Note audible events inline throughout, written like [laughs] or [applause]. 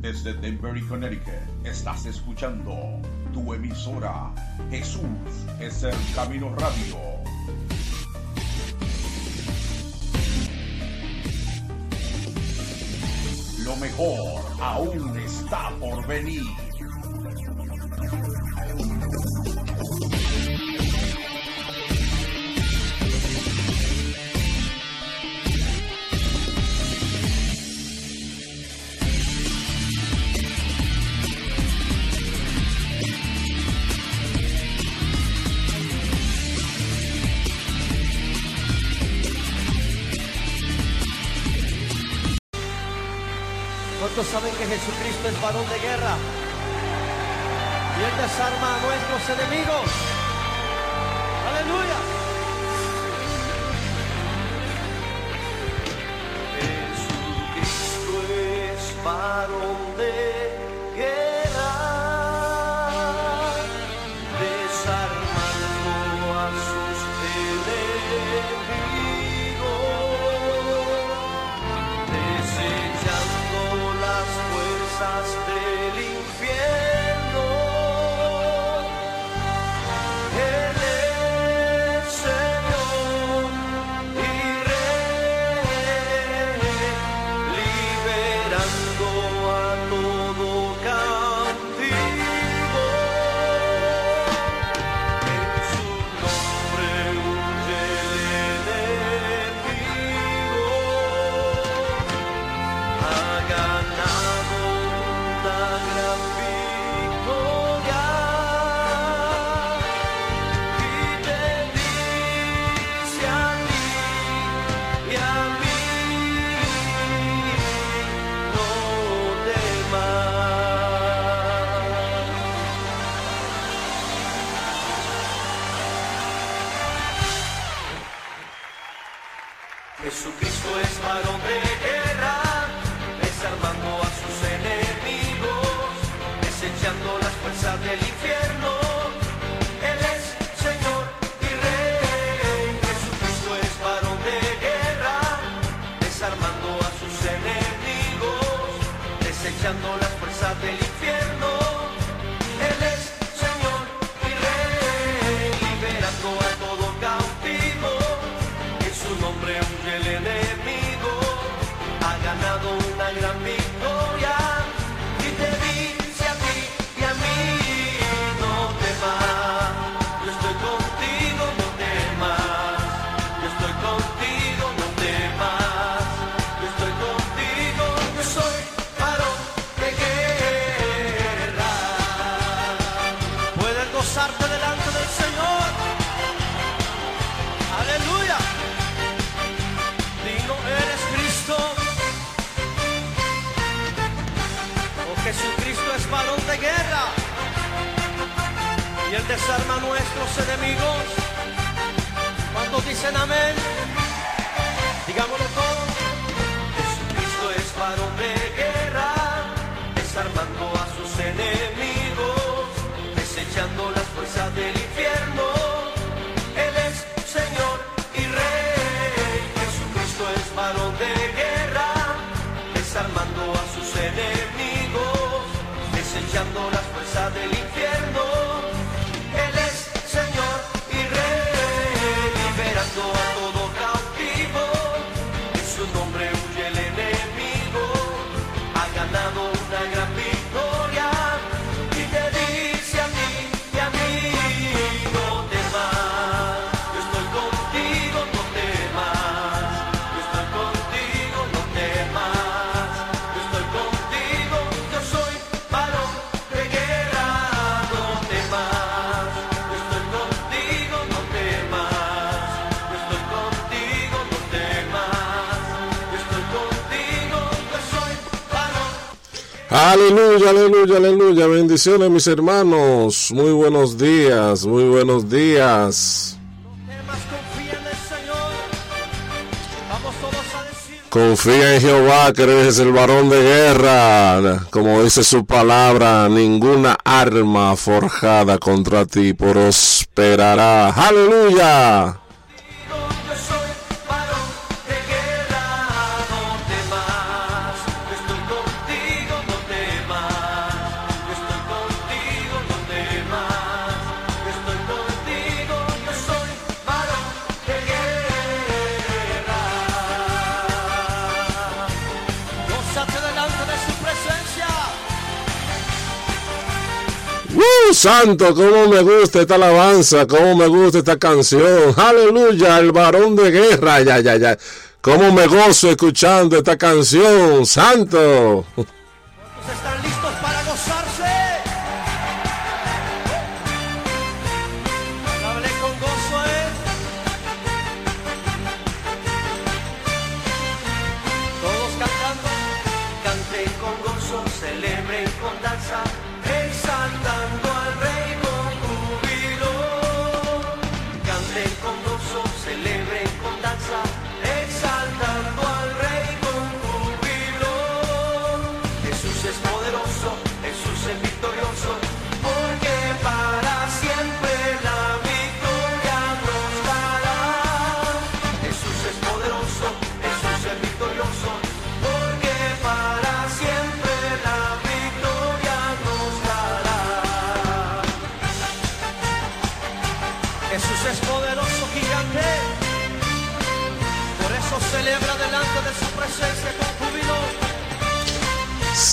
Desde Denver, Connecticut, estás escuchando tu emisora Jesús es el Camino Radio. Lo mejor aún está por venir. ¿Cuántos saben que Jesucristo es varón de guerra? Y Él desarma a nuestros enemigos. Aleluya. Jesucristo es varón de guerra. Guerra. Y Él desarma nuestros enemigos. ¿Cuántos dicen amén? Digámoslo todos. Jesucristo es varón de guerra. Aleluya, aleluya, aleluya. Bendiciones, mis hermanos. Muy buenos días, muy buenos días. Confía en Jehová, que eres el varón de guerra. Como dice su palabra, ninguna arma forjada contra ti prosperará. Aleluya. Santo, cómo me gusta esta alabanza, cómo me gusta esta canción. Aleluya, el varón de guerra, ya, ya, ya. Cómo me gozo escuchando esta canción, santo.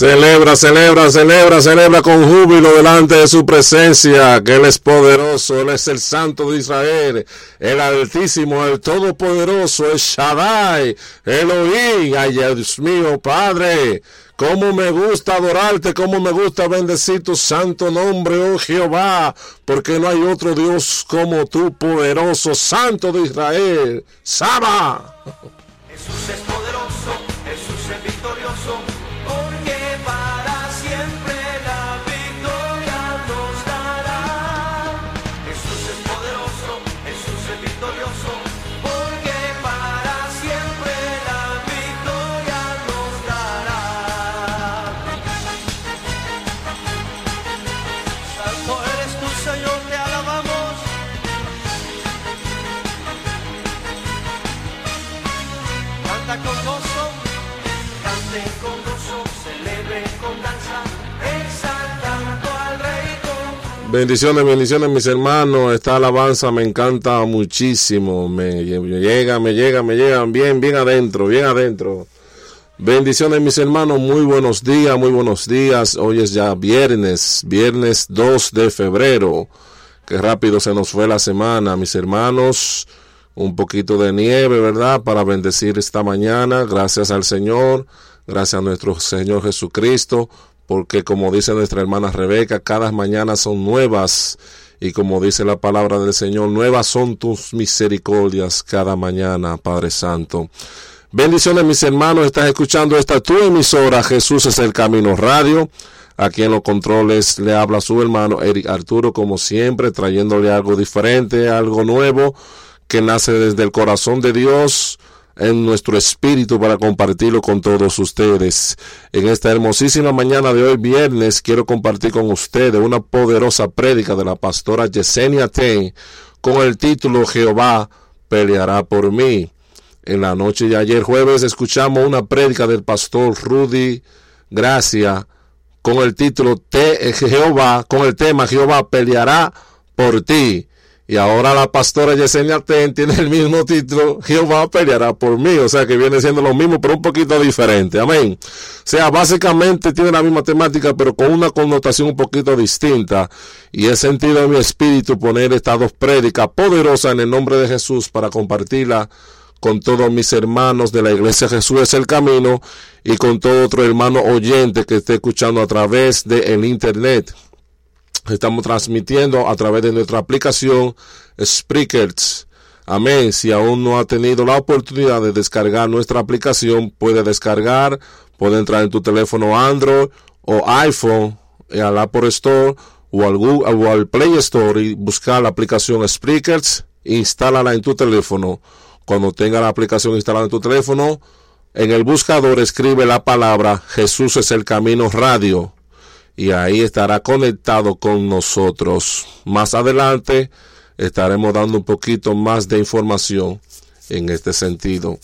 Celebra, celebra, celebra, celebra con júbilo delante de su presencia, que Él es poderoso, Él es el Santo de Israel, el Altísimo, el Todopoderoso, el Shaddai, Elohim, ay Dios mío, Padre. Cómo me gusta adorarte, cómo me gusta bendecir tu santo nombre, oh Jehová, porque no hay otro Dios como tú, poderoso, Santo de Israel. Saba. Jesús Bendiciones, bendiciones, mis hermanos. Esta alabanza me encanta muchísimo. Me llega, me llega, me llegan bien, bien adentro, bien adentro. Bendiciones, mis hermanos. Muy buenos días, muy buenos días. Hoy es ya viernes, viernes 2 de febrero. Qué rápido se nos fue la semana, mis hermanos. Un poquito de nieve, ¿verdad? Para bendecir esta mañana. Gracias al Señor. Gracias a nuestro Señor Jesucristo porque como dice nuestra hermana Rebeca, cada mañana son nuevas y como dice la palabra del Señor, nuevas son tus misericordias cada mañana, Padre Santo. Bendiciones mis hermanos, estás escuchando esta tu emisora, Jesús es el Camino Radio. Aquí en los controles le habla su hermano Eric Arturo, como siempre, trayéndole algo diferente, algo nuevo que nace desde el corazón de Dios en nuestro espíritu para compartirlo con todos ustedes. En esta hermosísima mañana de hoy, viernes, quiero compartir con ustedes una poderosa prédica de la pastora Yesenia Ten con el título Jehová peleará por mí. En la noche de ayer jueves escuchamos una prédica del pastor Rudy Gracia con el título Jehová, con el tema Jehová peleará por ti. Y ahora la pastora Yesenia Ten tiene el mismo título, Jehová peleará por mí. O sea que viene siendo lo mismo, pero un poquito diferente. Amén. O sea, básicamente tiene la misma temática, pero con una connotación un poquito distinta. Y he sentido en mi espíritu poner estas dos prédicas poderosas en el nombre de Jesús para compartirla con todos mis hermanos de la iglesia Jesús es el camino y con todo otro hermano oyente que esté escuchando a través el internet. Estamos transmitiendo a través de nuestra aplicación Spreakers. Amén. Si aún no ha tenido la oportunidad de descargar nuestra aplicación, puede descargar, puede entrar en tu teléfono Android o iPhone, al Apple Store o al, Google, o al Play Store y buscar la aplicación Spreakers, instálala en tu teléfono. Cuando tenga la aplicación instalada en tu teléfono, en el buscador escribe la palabra Jesús es el camino radio y ahí estará conectado con nosotros. Más adelante estaremos dando un poquito más de información en este sentido.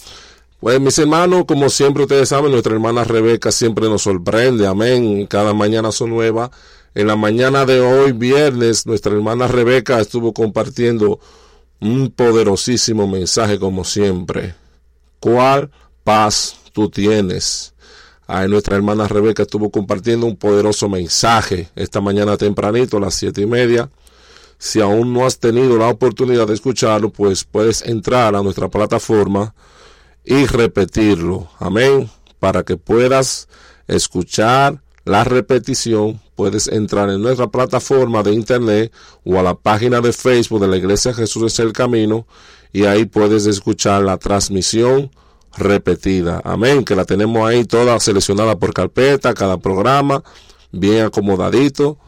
Pues mis hermanos, como siempre ustedes saben, nuestra hermana Rebeca siempre nos sorprende, amén, cada mañana son nuevas. En la mañana de hoy, viernes, nuestra hermana Rebeca estuvo compartiendo un poderosísimo mensaje como siempre. ¿Cuál paz tú tienes? Ahí nuestra hermana Rebeca estuvo compartiendo un poderoso mensaje esta mañana tempranito a las siete y media. Si aún no has tenido la oportunidad de escucharlo, pues puedes entrar a nuestra plataforma y repetirlo. Amén. Para que puedas escuchar la repetición, puedes entrar en nuestra plataforma de internet o a la página de Facebook de la Iglesia Jesús es el Camino y ahí puedes escuchar la transmisión repetida. Amén. Que la tenemos ahí toda seleccionada por carpeta, cada programa, bien acomodadito.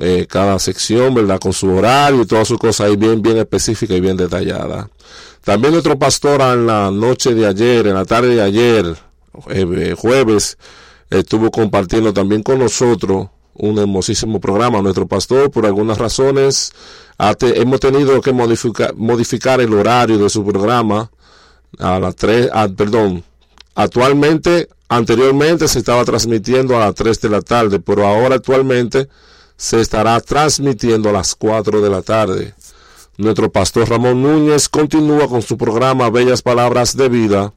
Eh, cada sección, ¿verdad? Con su horario y todas sus cosas ahí bien, bien específica y bien detallada. También nuestro pastor en la noche de ayer, en la tarde de ayer, eh, jueves, estuvo compartiendo también con nosotros un hermosísimo programa. Nuestro pastor, por algunas razones, hemos tenido que modificar, modificar el horario de su programa a las 3, perdón, actualmente, anteriormente se estaba transmitiendo a las 3 de la tarde, pero ahora actualmente se estará transmitiendo a las 4 de la tarde. Nuestro pastor Ramón Núñez continúa con su programa Bellas Palabras de Vida,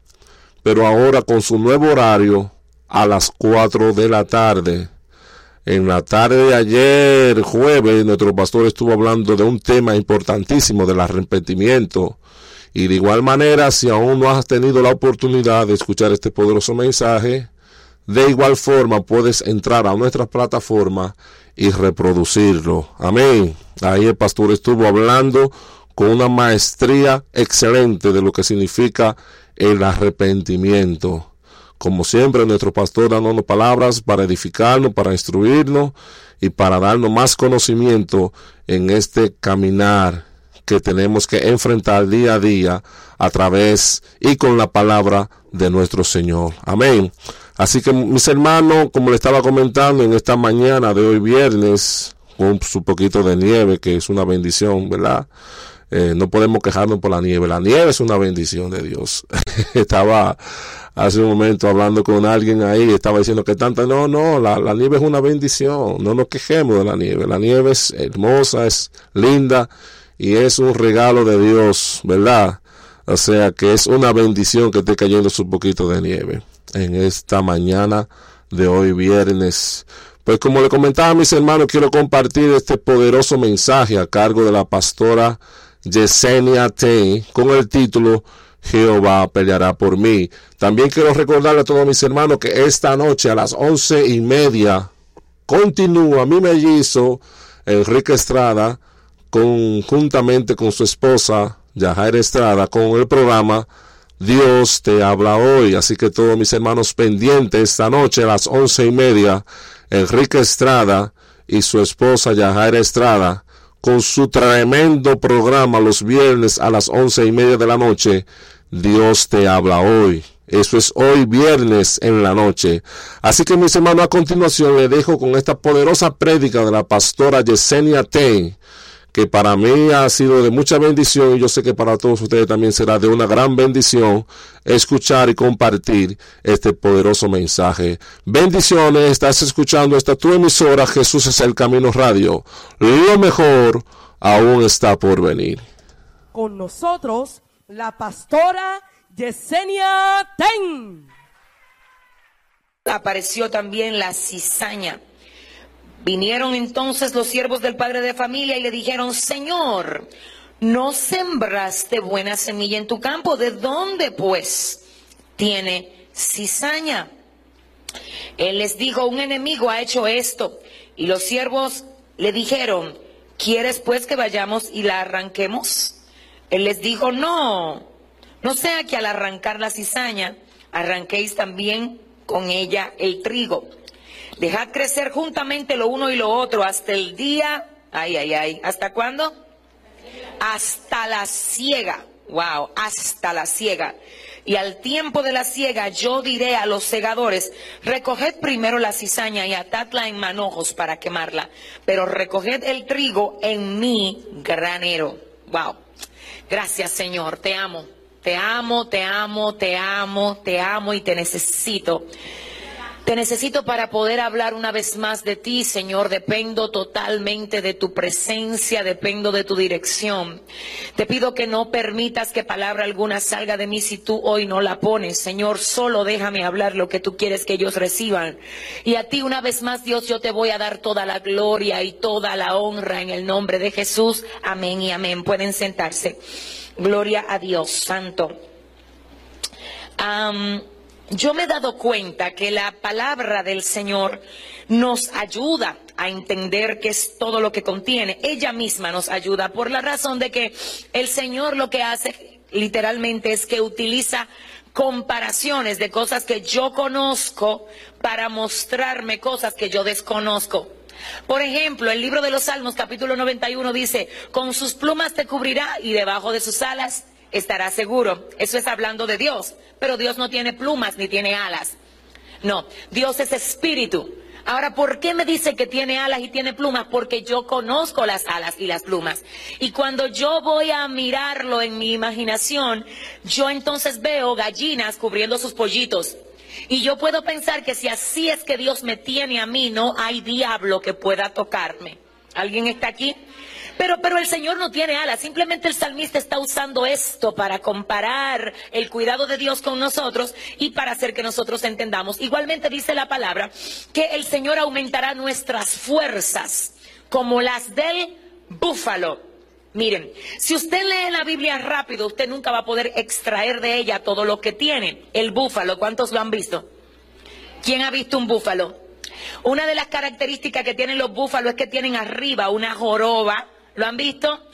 pero ahora con su nuevo horario a las 4 de la tarde. En la tarde de ayer, jueves, nuestro pastor estuvo hablando de un tema importantísimo del arrepentimiento. Y de igual manera, si aún no has tenido la oportunidad de escuchar este poderoso mensaje, de igual forma puedes entrar a nuestra plataforma y reproducirlo. Amén. Ahí el pastor estuvo hablando con una maestría excelente de lo que significa el arrepentimiento. Como siempre, nuestro pastor dándonos palabras para edificarnos, para instruirnos y para darnos más conocimiento en este caminar que tenemos que enfrentar día a día a través y con la palabra de nuestro Señor. Amén. Así que mis hermanos, como le estaba comentando en esta mañana de hoy viernes, con su poquito de nieve, que es una bendición, ¿verdad? Eh, no podemos quejarnos por la nieve. La nieve es una bendición de Dios. [laughs] estaba hace un momento hablando con alguien ahí, estaba diciendo que tanta, no, no, la, la, nieve es una bendición, no nos quejemos de la nieve, la nieve es hermosa, es linda y es un regalo de Dios, ¿verdad? O sea que es una bendición que esté cayendo su poquito de nieve en esta mañana de hoy viernes. Pues como le comentaba a mis hermanos, quiero compartir este poderoso mensaje a cargo de la pastora Yesenia T con el título Jehová peleará por mí. También quiero recordarle a todos mis hermanos que esta noche a las once y media continúa mi mellizo Enrique Estrada conjuntamente con su esposa Yajaira Estrada con el programa Dios te habla hoy. Así que todos mis hermanos pendientes esta noche a las once y media, Enrique Estrada y su esposa Yajaira Estrada con su tremendo programa los viernes a las once y media de la noche. Dios te habla hoy. Eso es hoy viernes en la noche. Así que mis hermanos, a continuación le dejo con esta poderosa prédica de la pastora Yesenia T que para mí ha sido de mucha bendición y yo sé que para todos ustedes también será de una gran bendición escuchar y compartir este poderoso mensaje. Bendiciones, estás escuchando esta tu emisora Jesús es el Camino Radio. Lo mejor aún está por venir. Con nosotros la pastora Yesenia Ten. Apareció también la cizaña Vinieron entonces los siervos del padre de familia y le dijeron, Señor, no sembraste buena semilla en tu campo, ¿de dónde pues tiene cizaña? Él les dijo, un enemigo ha hecho esto. Y los siervos le dijeron, ¿quieres pues que vayamos y la arranquemos? Él les dijo, no, no sea que al arrancar la cizaña arranquéis también con ella el trigo. Dejad crecer juntamente lo uno y lo otro hasta el día, ay, ay, ay, ¿hasta cuándo? Hasta la ciega, wow, hasta la ciega. Y al tiempo de la ciega yo diré a los segadores, recoged primero la cizaña y atadla en manojos para quemarla, pero recoged el trigo en mi granero. Wow. Gracias Señor, te amo, te amo, te amo, te amo, te amo y te necesito. Te necesito para poder hablar una vez más de ti, Señor. Dependo totalmente de tu presencia, dependo de tu dirección. Te pido que no permitas que palabra alguna salga de mí si tú hoy no la pones. Señor, solo déjame hablar lo que tú quieres que ellos reciban. Y a ti una vez más, Dios, yo te voy a dar toda la gloria y toda la honra en el nombre de Jesús. Amén y amén. Pueden sentarse. Gloria a Dios, Santo yo me he dado cuenta que la palabra del Señor nos ayuda a entender qué es todo lo que contiene. Ella misma nos ayuda por la razón de que el Señor lo que hace literalmente es que utiliza comparaciones de cosas que yo conozco para mostrarme cosas que yo desconozco. Por ejemplo, el libro de los Salmos capítulo 91 dice, con sus plumas te cubrirá y debajo de sus alas estará seguro. Eso es hablando de Dios. Pero Dios no tiene plumas ni tiene alas. No, Dios es espíritu. Ahora, ¿por qué me dice que tiene alas y tiene plumas? Porque yo conozco las alas y las plumas. Y cuando yo voy a mirarlo en mi imaginación, yo entonces veo gallinas cubriendo sus pollitos. Y yo puedo pensar que si así es que Dios me tiene a mí, no hay diablo que pueda tocarme. ¿Alguien está aquí? Pero, pero el Señor no tiene alas, simplemente el salmista está usando esto para comparar el cuidado de Dios con nosotros y para hacer que nosotros entendamos. Igualmente dice la palabra que el Señor aumentará nuestras fuerzas como las del búfalo. Miren, si usted lee la Biblia rápido, usted nunca va a poder extraer de ella todo lo que tiene. El búfalo, ¿cuántos lo han visto? ¿Quién ha visto un búfalo? Una de las características que tienen los búfalos es que tienen arriba una joroba ¿Lo han visto?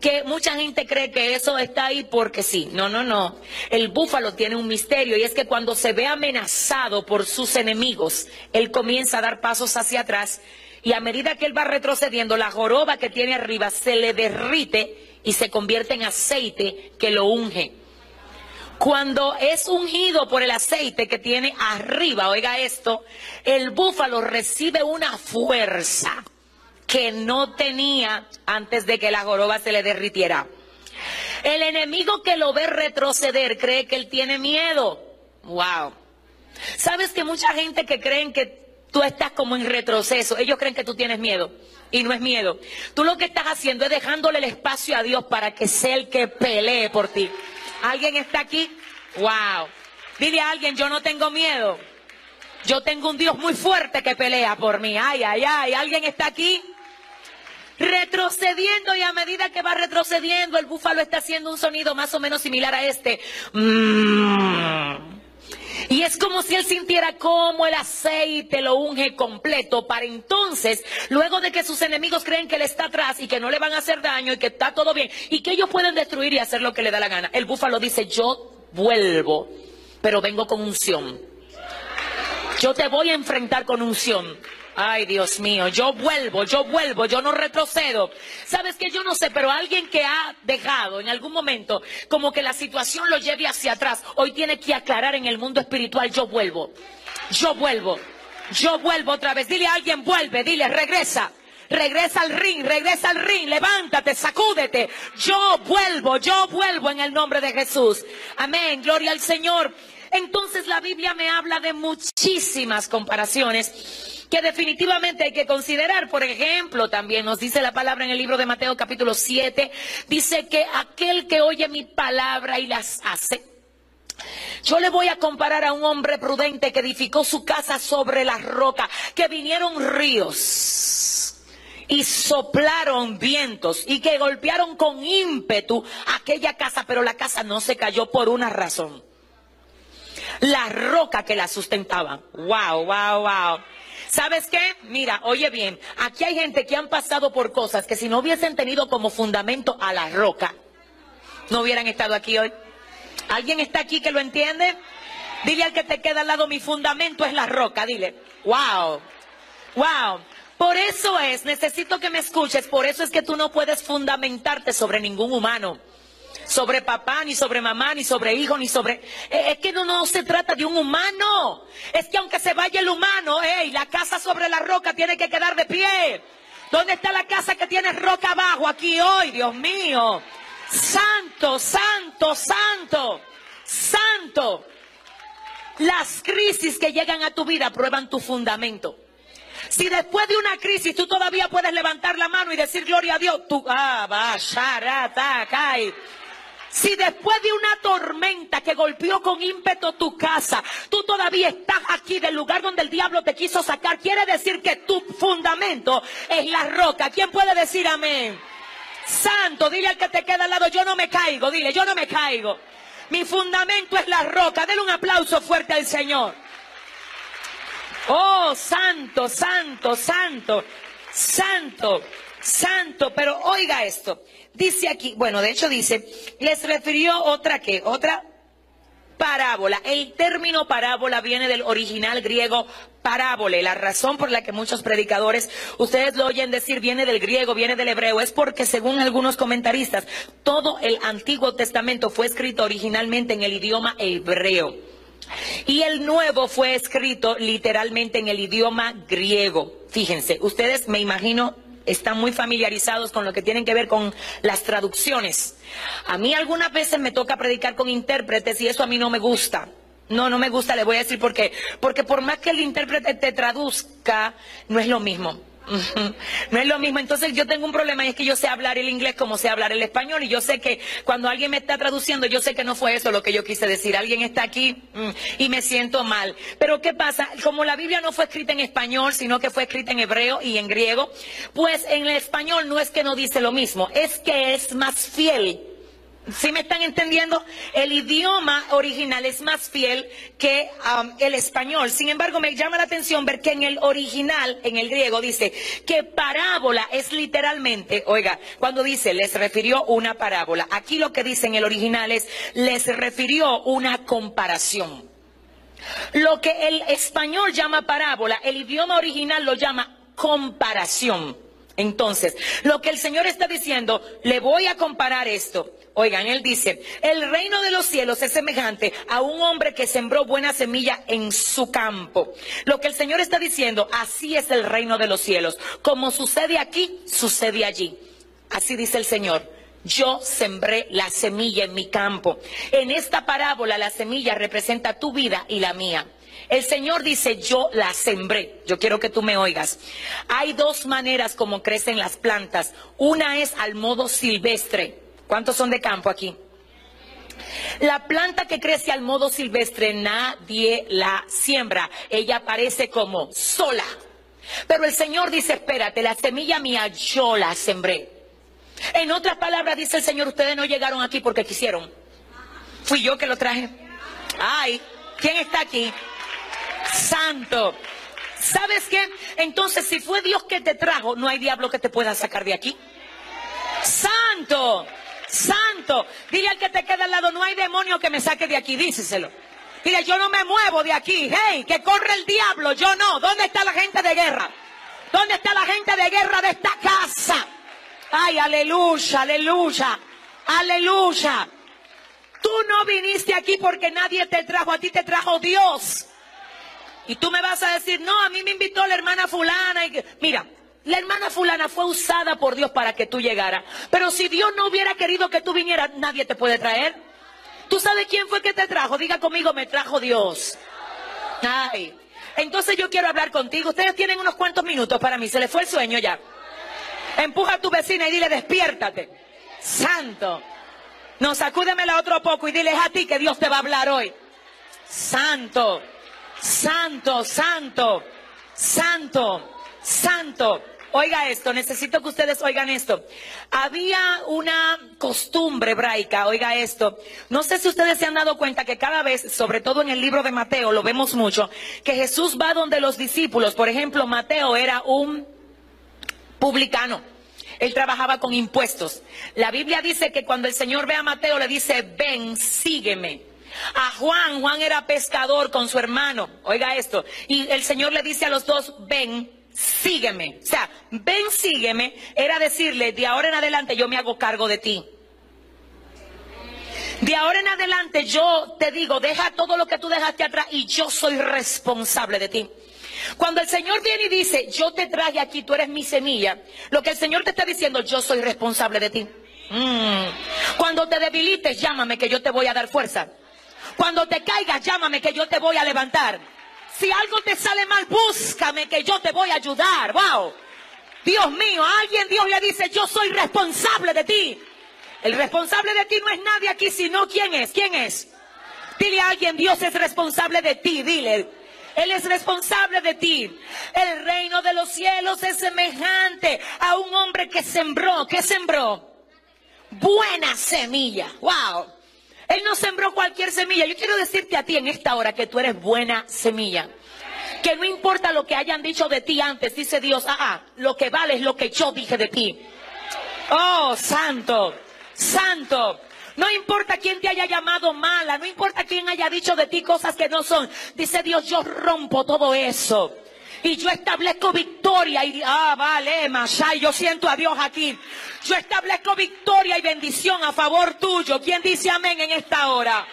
Que mucha gente cree que eso está ahí porque sí. No, no, no. El búfalo tiene un misterio y es que cuando se ve amenazado por sus enemigos, él comienza a dar pasos hacia atrás y a medida que él va retrocediendo, la joroba que tiene arriba se le derrite y se convierte en aceite que lo unge. Cuando es ungido por el aceite que tiene arriba, oiga esto, el búfalo recibe una fuerza que no tenía antes de que la joroba se le derritiera. El enemigo que lo ve retroceder cree que él tiene miedo. Wow. ¿Sabes que mucha gente que creen que tú estás como en retroceso, ellos creen que tú tienes miedo y no es miedo. Tú lo que estás haciendo es dejándole el espacio a Dios para que sea el que pelee por ti. ¿Alguien está aquí? Wow. Dile a alguien, yo no tengo miedo. Yo tengo un Dios muy fuerte que pelea por mí. Ay, ay, ay. ¿Alguien está aquí? Retrocediendo y a medida que va retrocediendo el búfalo está haciendo un sonido más o menos similar a este. Mm. Y es como si él sintiera como el aceite lo unge completo para entonces, luego de que sus enemigos creen que él está atrás y que no le van a hacer daño y que está todo bien y que ellos pueden destruir y hacer lo que le da la gana. El búfalo dice, yo vuelvo, pero vengo con unción. Yo te voy a enfrentar con unción. Ay, Dios mío, yo vuelvo, yo vuelvo, yo no retrocedo. Sabes que yo no sé, pero alguien que ha dejado en algún momento como que la situación lo lleve hacia atrás, hoy tiene que aclarar en el mundo espiritual, yo vuelvo, yo vuelvo, yo vuelvo otra vez. Dile a alguien, vuelve, dile, regresa. Regresa al ring, regresa al ring, levántate, sacúdete. Yo vuelvo, yo vuelvo en el nombre de Jesús. Amén, gloria al Señor. Entonces la Biblia me habla de muchísimas comparaciones que definitivamente hay que considerar. Por ejemplo, también nos dice la palabra en el libro de Mateo capítulo 7, dice que aquel que oye mi palabra y las hace, yo le voy a comparar a un hombre prudente que edificó su casa sobre la roca, que vinieron ríos y soplaron vientos y que golpearon con ímpetu aquella casa, pero la casa no se cayó por una razón. La roca que la sustentaba. Wow, wow, wow. ¿Sabes qué? Mira, oye bien, aquí hay gente que han pasado por cosas que si no hubiesen tenido como fundamento a la roca, no hubieran estado aquí hoy. ¿Alguien está aquí que lo entiende? Dile al que te queda al lado, mi fundamento es la roca, dile. Wow. Wow. Por eso es, necesito que me escuches, por eso es que tú no puedes fundamentarte sobre ningún humano. Sobre papá, ni sobre mamá, ni sobre hijo, ni sobre... Eh, es que no, no se trata de un humano. Es que aunque se vaya el humano, hey, la casa sobre la roca tiene que quedar de pie. ¿Dónde está la casa que tiene roca abajo aquí hoy, Dios mío? Santo, santo, santo, santo. Las crisis que llegan a tu vida prueban tu fundamento. Si después de una crisis tú todavía puedes levantar la mano y decir gloria a Dios, tú, ah, va. Si después de una tormenta que golpeó con ímpetu tu casa, tú todavía estás aquí del lugar donde el diablo te quiso sacar, quiere decir que tu fundamento es la roca. ¿Quién puede decir amén? Santo, dile al que te queda al lado, yo no me caigo, dile, yo no me caigo. Mi fundamento es la roca. Dele un aplauso fuerte al Señor. Oh, santo, santo, santo, santo, santo. Pero oiga esto. Dice aquí, bueno, de hecho dice, les refirió otra que, otra parábola. El término parábola viene del original griego parábole. La razón por la que muchos predicadores, ustedes lo oyen decir, viene del griego, viene del hebreo, es porque según algunos comentaristas, todo el Antiguo Testamento fue escrito originalmente en el idioma hebreo. Y el nuevo fue escrito literalmente en el idioma griego. Fíjense, ustedes me imagino están muy familiarizados con lo que tienen que ver con las traducciones. A mí algunas veces me toca predicar con intérpretes y eso a mí no me gusta. No, no me gusta, le voy a decir por qué. Porque por más que el intérprete te traduzca, no es lo mismo. [laughs] No es lo mismo. Entonces yo tengo un problema y es que yo sé hablar el inglés como sé hablar el español y yo sé que cuando alguien me está traduciendo, yo sé que no fue eso lo que yo quise decir. Alguien está aquí mm, y me siento mal. Pero ¿qué pasa? Como la Biblia no fue escrita en español, sino que fue escrita en hebreo y en griego, pues en el español no es que no dice lo mismo, es que es más fiel ¿Sí me están entendiendo? El idioma original es más fiel que el español. Sin embargo, me llama la atención ver que en el original, en el griego, dice que parábola es literalmente, oiga, cuando dice les refirió una parábola, aquí lo que dice en el original es les refirió una comparación. Lo que el español llama parábola, el idioma original lo llama comparación. Entonces, lo que el Señor está diciendo, le voy a comparar esto. Oigan, Él dice, el reino de los cielos es semejante a un hombre que sembró buena semilla en su campo. Lo que el Señor está diciendo, así es el reino de los cielos. Como sucede aquí, sucede allí. Así dice el Señor. Yo sembré la semilla en mi campo. En esta parábola la semilla representa tu vida y la mía. El Señor dice, yo la sembré. Yo quiero que tú me oigas. Hay dos maneras como crecen las plantas. Una es al modo silvestre. ¿Cuántos son de campo aquí? La planta que crece al modo silvestre nadie la siembra. Ella aparece como sola. Pero el Señor dice, espérate, la semilla mía yo la sembré. En otras palabras dice el Señor, ustedes no llegaron aquí porque quisieron. Fui yo que lo traje. Ay, ¿quién está aquí? santo. ¿Sabes qué? Entonces, si fue Dios que te trajo, no hay diablo que te pueda sacar de aquí. Santo, santo. Dile al que te queda al lado, no hay demonio que me saque de aquí, díselo. Dile, yo no me muevo de aquí. Hey, que corre el diablo, yo no. ¿Dónde está la gente de guerra? ¿Dónde está la gente de guerra de esta casa? Ay, aleluya, aleluya, aleluya. Tú no viniste aquí porque nadie te trajo, a ti te trajo Dios. Y tú me vas a decir, no, a mí me invitó la hermana fulana. Y Mira, la hermana fulana fue usada por Dios para que tú llegaras. Pero si Dios no hubiera querido que tú vinieras, nadie te puede traer. ¿Tú sabes quién fue que te trajo? Diga conmigo, me trajo Dios. Ay. Entonces yo quiero hablar contigo. Ustedes tienen unos cuantos minutos para mí. Se les fue el sueño ya. Empuja a tu vecina y dile, despiértate. Santo. No, sacúdemela otro poco y diles a ti que Dios te va a hablar hoy. Santo. Santo, santo, santo, santo. Oiga esto, necesito que ustedes oigan esto. Había una costumbre hebraica, oiga esto. No sé si ustedes se han dado cuenta que cada vez, sobre todo en el libro de Mateo, lo vemos mucho, que Jesús va donde los discípulos. Por ejemplo, Mateo era un publicano. Él trabajaba con impuestos. La Biblia dice que cuando el Señor ve a Mateo le dice, ven, sígueme. A Juan, Juan era pescador con su hermano, oiga esto, y el Señor le dice a los dos, ven, sígueme. O sea, ven, sígueme, era decirle, de ahora en adelante yo me hago cargo de ti. De ahora en adelante yo te digo, deja todo lo que tú dejaste atrás y yo soy responsable de ti. Cuando el Señor viene y dice, yo te traje aquí, tú eres mi semilla, lo que el Señor te está diciendo, yo soy responsable de ti. Mm. Cuando te debilites, llámame que yo te voy a dar fuerza. Cuando te caigas, llámame que yo te voy a levantar. Si algo te sale mal, búscame que yo te voy a ayudar. Wow. Dios mío, a alguien Dios le dice, yo soy responsable de ti. El responsable de ti no es nadie aquí, sino quién es. ¿Quién es? Dile a alguien, Dios es responsable de ti. Dile, Él es responsable de ti. El reino de los cielos es semejante a un hombre que sembró. ¿Qué sembró? Buena semilla. Wow. Él no sembró cualquier semilla. Yo quiero decirte a ti en esta hora que tú eres buena semilla. Que no importa lo que hayan dicho de ti antes, dice Dios, ah, ah lo que vale es lo que yo dije de ti. Oh, santo santo. No importa quién te haya llamado mala, no importa quién haya dicho de ti cosas que no son. Dice Dios, yo rompo todo eso. Y yo establezco victoria y ah, vale, Mashay, yo siento a Dios aquí. Yo establezco victoria y bendición a favor tuyo. ¿Quién dice amén en esta hora?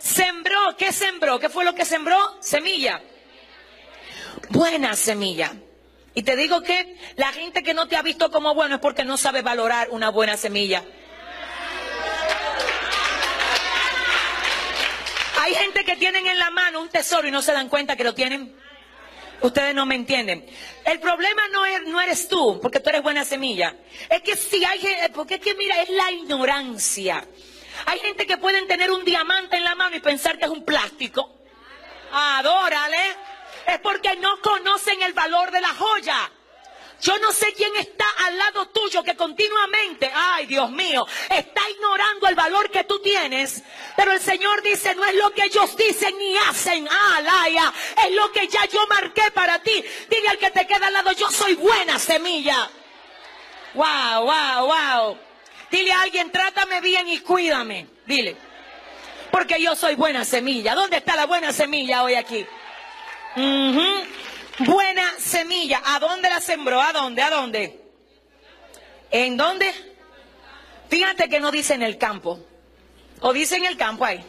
Sembró, ¿qué sembró? ¿Qué fue lo que sembró? Semilla. Buena semilla. Y te digo que la gente que no te ha visto como bueno es porque no sabe valorar una buena semilla. Hay gente que tienen en la mano un tesoro y no se dan cuenta que lo tienen. Ustedes no me entienden. El problema no, es, no eres tú, porque tú eres buena semilla. Es que si hay gente, porque es que mira, es la ignorancia. Hay gente que pueden tener un diamante en la mano y pensar que es un plástico. Adórale. Es porque no conocen el valor de la joya. Yo no sé quién está al lado tuyo que continuamente, ay Dios mío, está ignorando el valor que tú tienes. Pero el Señor dice, no es lo que ellos dicen ni hacen, alaya, es lo que ya yo marqué para ti. Dile al que te queda al lado, yo soy buena semilla. Wow, wow, wow. Dile a alguien, trátame bien y cuídame. Dile. Porque yo soy buena semilla. ¿Dónde está la buena semilla hoy aquí? Buena semilla. ¿A dónde la sembró? ¿A dónde? ¿A dónde? ¿En dónde? Fíjate que no dice en el campo. O dice en el campo ahí.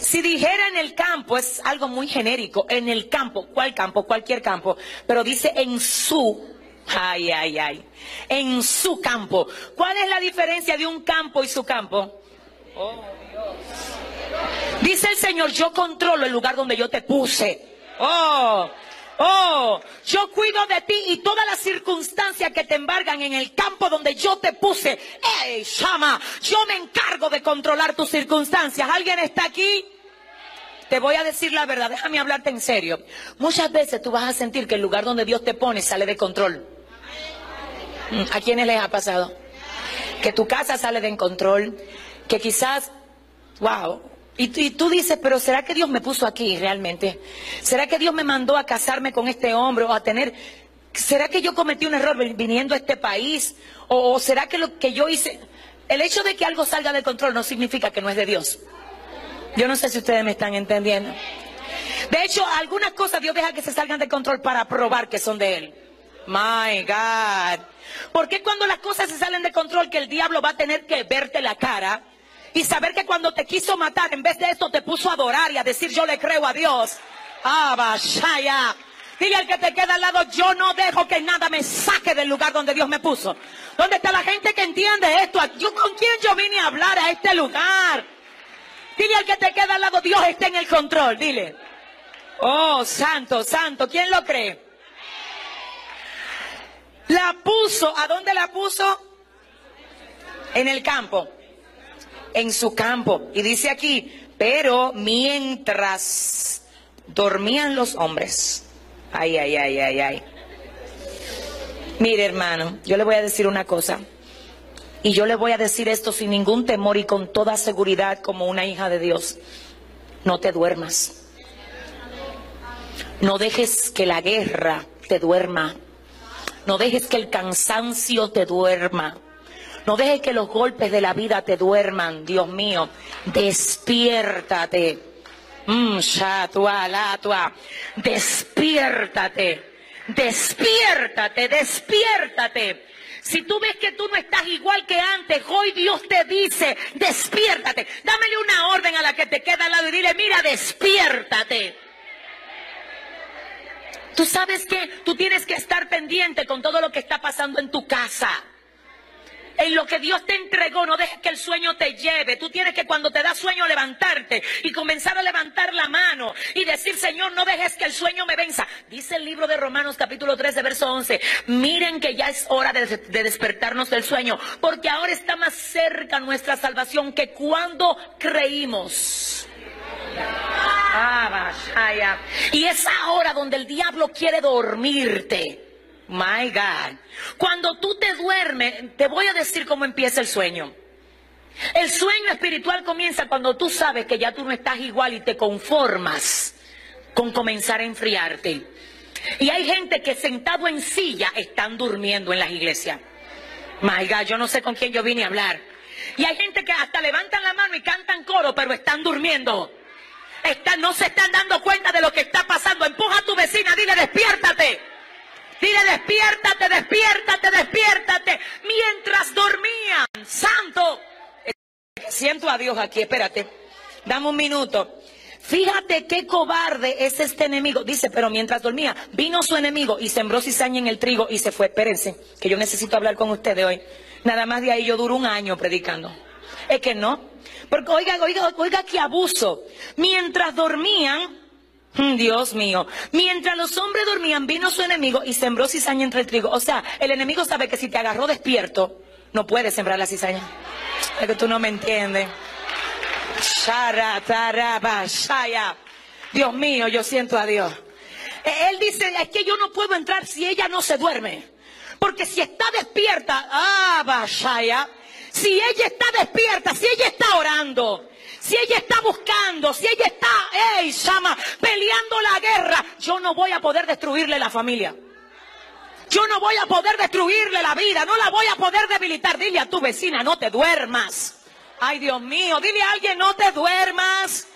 Si dijera en el campo es algo muy genérico. En el campo, ¿cuál campo? Cualquier campo. Pero dice en su. Ay, ay, ay. En su campo. ¿Cuál es la diferencia de un campo y su campo? Oh, dice el Señor, yo controlo el lugar donde yo te puse. Oh, oh, yo cuido de ti y todas las circunstancias que te embargan en el campo donde yo te puse. ¡Ey, Shama! Yo me encargo de controlar tus circunstancias. ¿Alguien está aquí? Te voy a decir la verdad, déjame hablarte en serio. Muchas veces tú vas a sentir que el lugar donde Dios te pone sale de control. Mm, ¿A quiénes les ha pasado? Que tu casa sale de control, que quizás, wow, y, tú dices, pero ¿será que Dios me puso aquí realmente? ¿Será que Dios me mandó a casarme con este hombre o a tener... ¿Será que yo cometí un error viniendo a este país? ¿O, será que lo que yo hice... El hecho de que algo salga de control no significa que no es de Dios. Yo no sé si ustedes me están entendiendo. De hecho, algunas cosas Dios deja que se salgan de control para probar que son de Él. My God. ¿Por qué cuando las cosas se salen de control que el diablo va a tener que verte la cara y saber que cuando te quiso matar, en vez de esto te puso a adorar y a decir yo le creo a Dios. Ah, Dile al que te queda al lado, yo no dejo que nada me saque del lugar donde Dios me puso. ¿Dónde está la gente que entiende esto? ¿Yo con quién yo vine a hablar a este lugar? Dile al que te queda al lado, Dios está en el control. Dile. Oh, santo, santo. ¿Quién lo cree? La puso. ¿A dónde la puso? En el campo en su campo. Y dice aquí, pero mientras dormían los hombres, ay, ay, ay, ay, ay. Mire hermano, yo le voy a decir una cosa. Y yo le voy a decir esto sin ningún temor y con toda seguridad como una hija de Dios. No te duermas. No dejes que la guerra te duerma. No dejes que el cansancio te duerma. No dejes que los golpes de la vida te duerman, Dios mío. Despiértate. Mm, Despiértate. despiértate, despiértate. Si tú ves que tú no estás igual que antes, hoy Dios te dice, despiértate. Dámele una orden a la que te queda al lado y dile, mira, despiértate. Tú sabes que tú tienes que estar pendiente con todo lo que está pasando en tu casa en lo que Dios te entregó, no dejes que el sueño te lleve. Tú tienes que cuando te da sueño levantarte y comenzar a levantar la mano y decir, Señor, no dejes que el sueño me venza. Dice el libro de Romanos capítulo 13, verso 11, miren que ya es hora de, de despertarnos del sueño, porque ahora está más cerca nuestra salvación que cuando creímos. Ah. Y es ahora donde el diablo quiere dormirte. My God. Cuando tú te duermes, te voy a decir cómo empieza el sueño. El sueño espiritual comienza cuando tú sabes que ya tú no estás igual y te conformas con comenzar a enfriarte. Y hay gente que sentado en silla están durmiendo en las iglesias. My God, yo no sé con quién yo vine a hablar. Y hay gente que hasta levantan la mano y cantan coro, pero están durmiendo. Están, no se están dando cuenta de lo que está pasando. Empuja a tu vecina, dile, despiértate. Dile, despiértate, despiértate, despiértate. Mientras dormían, santo. Siento a Dios aquí, espérate. Dame un minuto. Fíjate qué cobarde es este enemigo. Dice, pero mientras dormía, vino su enemigo y sembró cizaña en el trigo y se fue. Espérense, que yo necesito hablar con ustedes hoy. Nada más de ahí yo duro un año predicando. Es que no. Porque oiga, oiga, oiga qué abuso. Mientras dormían, Dios mío. Mientras los hombres dormían, vino su enemigo y sembró cizaña entre el trigo. O sea, el enemigo sabe que si te agarró despierto, no puedes sembrar la cizaña. Es que tú no me entiendes. Dios mío, yo siento a Dios. E, él dice, es que yo no puedo entrar si ella no se duerme. Porque si está despierta, ah, si ella está despierta, si ella está orando, si ella está buscando, si ella está, hey, llama, peleando la guerra, yo no voy a poder destruirle la familia. Yo no voy a poder destruirle la vida, no la voy a poder debilitar. Dile a tu vecina, no te duermas. Ay, Dios mío, dile a alguien, no te duermas.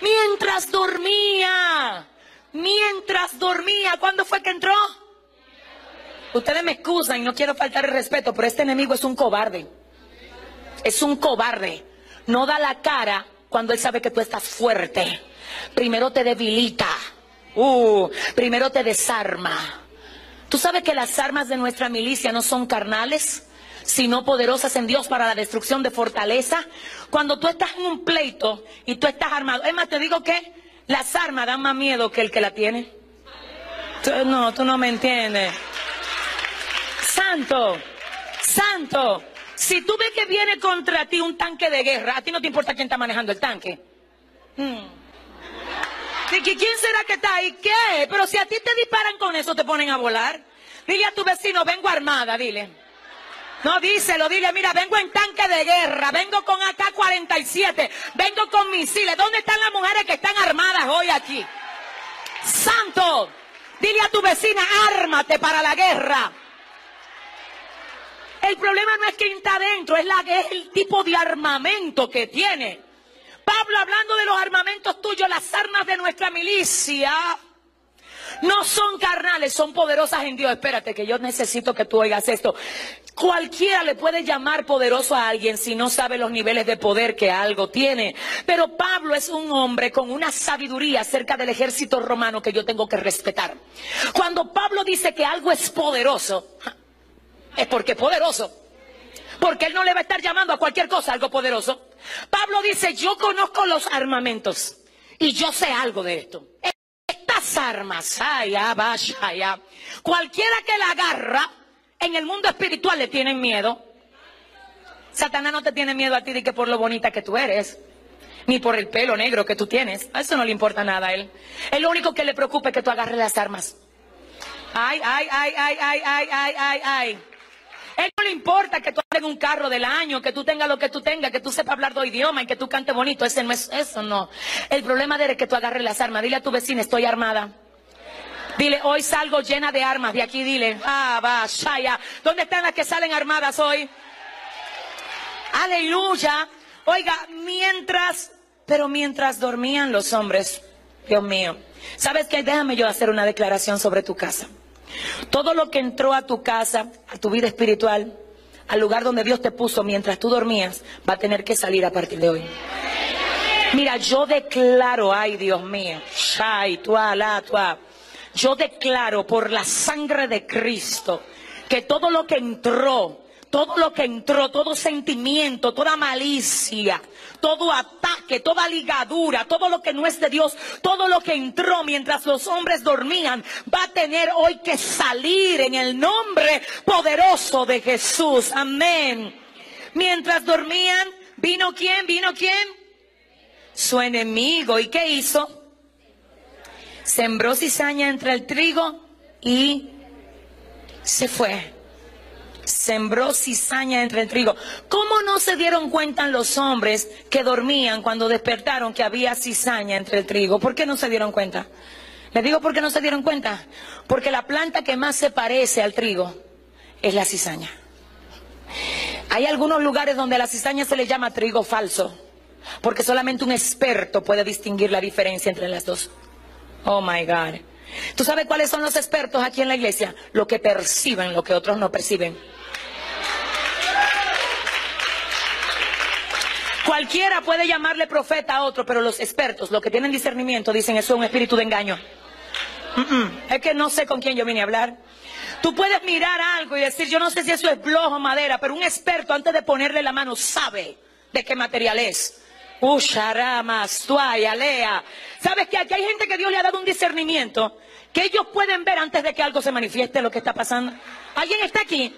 Mientras dormía, mientras dormía, ¿cuándo fue que entró? Ustedes me excusan y no quiero faltar el respeto, pero este enemigo es un cobarde. Es un cobarde no da la cara cuando él sabe que tú estás fuerte. Primero te debilita. Uh, primero te desarma. Tú sabes que las armas de nuestra milicia no son carnales, sino poderosas en Dios para la destrucción de fortaleza. Cuando tú estás en un pleito y tú estás armado, es más, te digo que las armas dan más miedo que el que la tiene. no, tú no me entiendes. Santo, santo. Si tú ves que viene contra ti un tanque de guerra, a ti no te importa quién está manejando el tanque. Hmm. ¿Quién será que está ahí? ¿Qué? Pero si a ti te disparan con eso, te ponen a volar. Dile a tu vecino, vengo armada, dile. No, díselo, dile, mira, vengo en tanque de guerra, vengo con AK-47, vengo con misiles. ¿Dónde están las mujeres que están armadas hoy aquí? Santo, dile a tu vecina, ármate para la guerra. El problema no es quién está dentro, es, es el tipo de armamento que tiene. Pablo hablando de los armamentos tuyos, las armas de nuestra milicia no son carnales, son poderosas en Dios. Espérate, que yo necesito que tú oigas esto. Cualquiera le puede llamar poderoso a alguien si no sabe los niveles de poder que algo tiene. Pero Pablo es un hombre con una sabiduría acerca del ejército romano que yo tengo que respetar. Cuando Pablo dice que algo es poderoso, es porque es poderoso. Porque Él no le va a estar llamando a cualquier cosa algo poderoso. Pablo dice, yo conozco los armamentos y yo sé algo de esto. Estas armas, allá, vaya, allá, cualquiera que la agarra en el mundo espiritual le tienen miedo. Satanás no te tiene miedo a ti de que por lo bonita que tú eres, ni por el pelo negro que tú tienes. A eso no le importa nada a él. Es lo único que le preocupa es que tú agarres las armas. Ay, ay, ay, ay, ay, ay, ay, ay, ay. Él no le importa que tú tengas un carro del año, que tú tengas lo que tú tengas, que tú sepas hablar dos idiomas y que tú cantes bonito. Ese no es eso, no. El problema de él es que tú agarres las armas. Dile a tu vecina, estoy armada. Dile, hoy salgo llena de armas. De aquí dile, ah, va, shaya. ¿Dónde están las que salen armadas hoy? Aleluya. Oiga, mientras, pero mientras dormían los hombres, Dios mío. ¿Sabes qué? Déjame yo hacer una declaración sobre tu casa. Todo lo que entró a tu casa, a tu vida espiritual, al lugar donde Dios te puso mientras tú dormías, va a tener que salir a partir de hoy. Mira, yo declaro, ay Dios mío, ay, tua. Yo declaro por la sangre de Cristo que todo lo que entró, todo lo que entró, todo sentimiento, toda malicia, todo ataque, toda ligadura, todo lo que no es de Dios, todo lo que entró mientras los hombres dormían, va a tener hoy que salir en el nombre poderoso de Jesús. Amén. Mientras dormían, vino quién, vino quién? Su enemigo. ¿Y qué hizo? Sembró cizaña entre el trigo y se fue sembró cizaña entre el trigo. ¿Cómo no se dieron cuenta los hombres que dormían cuando despertaron que había cizaña entre el trigo? ¿Por qué no se dieron cuenta? Les digo por qué no se dieron cuenta. Porque la planta que más se parece al trigo es la cizaña. Hay algunos lugares donde la cizaña se le llama trigo falso. Porque solamente un experto puede distinguir la diferencia entre las dos. Oh my God. ¿Tú sabes cuáles son los expertos aquí en la iglesia? Lo que perciben, lo que otros no perciben. Cualquiera puede llamarle profeta a otro, pero los expertos, los que tienen discernimiento, dicen eso es un espíritu de engaño. Es que no sé con quién yo vine a hablar. Tú puedes mirar algo y decir, yo no sé si eso es blojo o madera, pero un experto antes de ponerle la mano sabe de qué material es. Usharamas, tuaya, lea. ¿Sabes que aquí hay gente que Dios le ha dado un discernimiento que ellos pueden ver antes de que algo se manifieste lo que está pasando? ¿Alguien está aquí?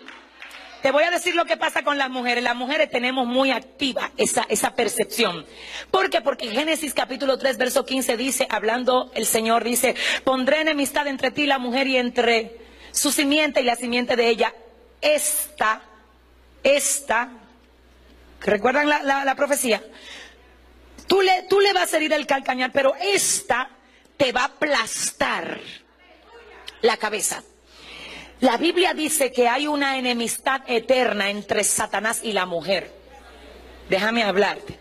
Te voy a decir lo que pasa con las mujeres. Las mujeres tenemos muy activa esa, esa percepción. ¿Por qué? Porque Génesis capítulo 3, verso 15 dice, hablando el Señor, dice, pondré enemistad entre ti, la mujer, y entre su simiente y la simiente de ella. Esta, esta, ¿recuerdan la, la profecía? Tú le, tú le vas a herir el calcañar, pero esta te va a aplastar la cabeza. La Biblia dice que hay una enemistad eterna entre Satanás y la mujer. Déjame hablarte.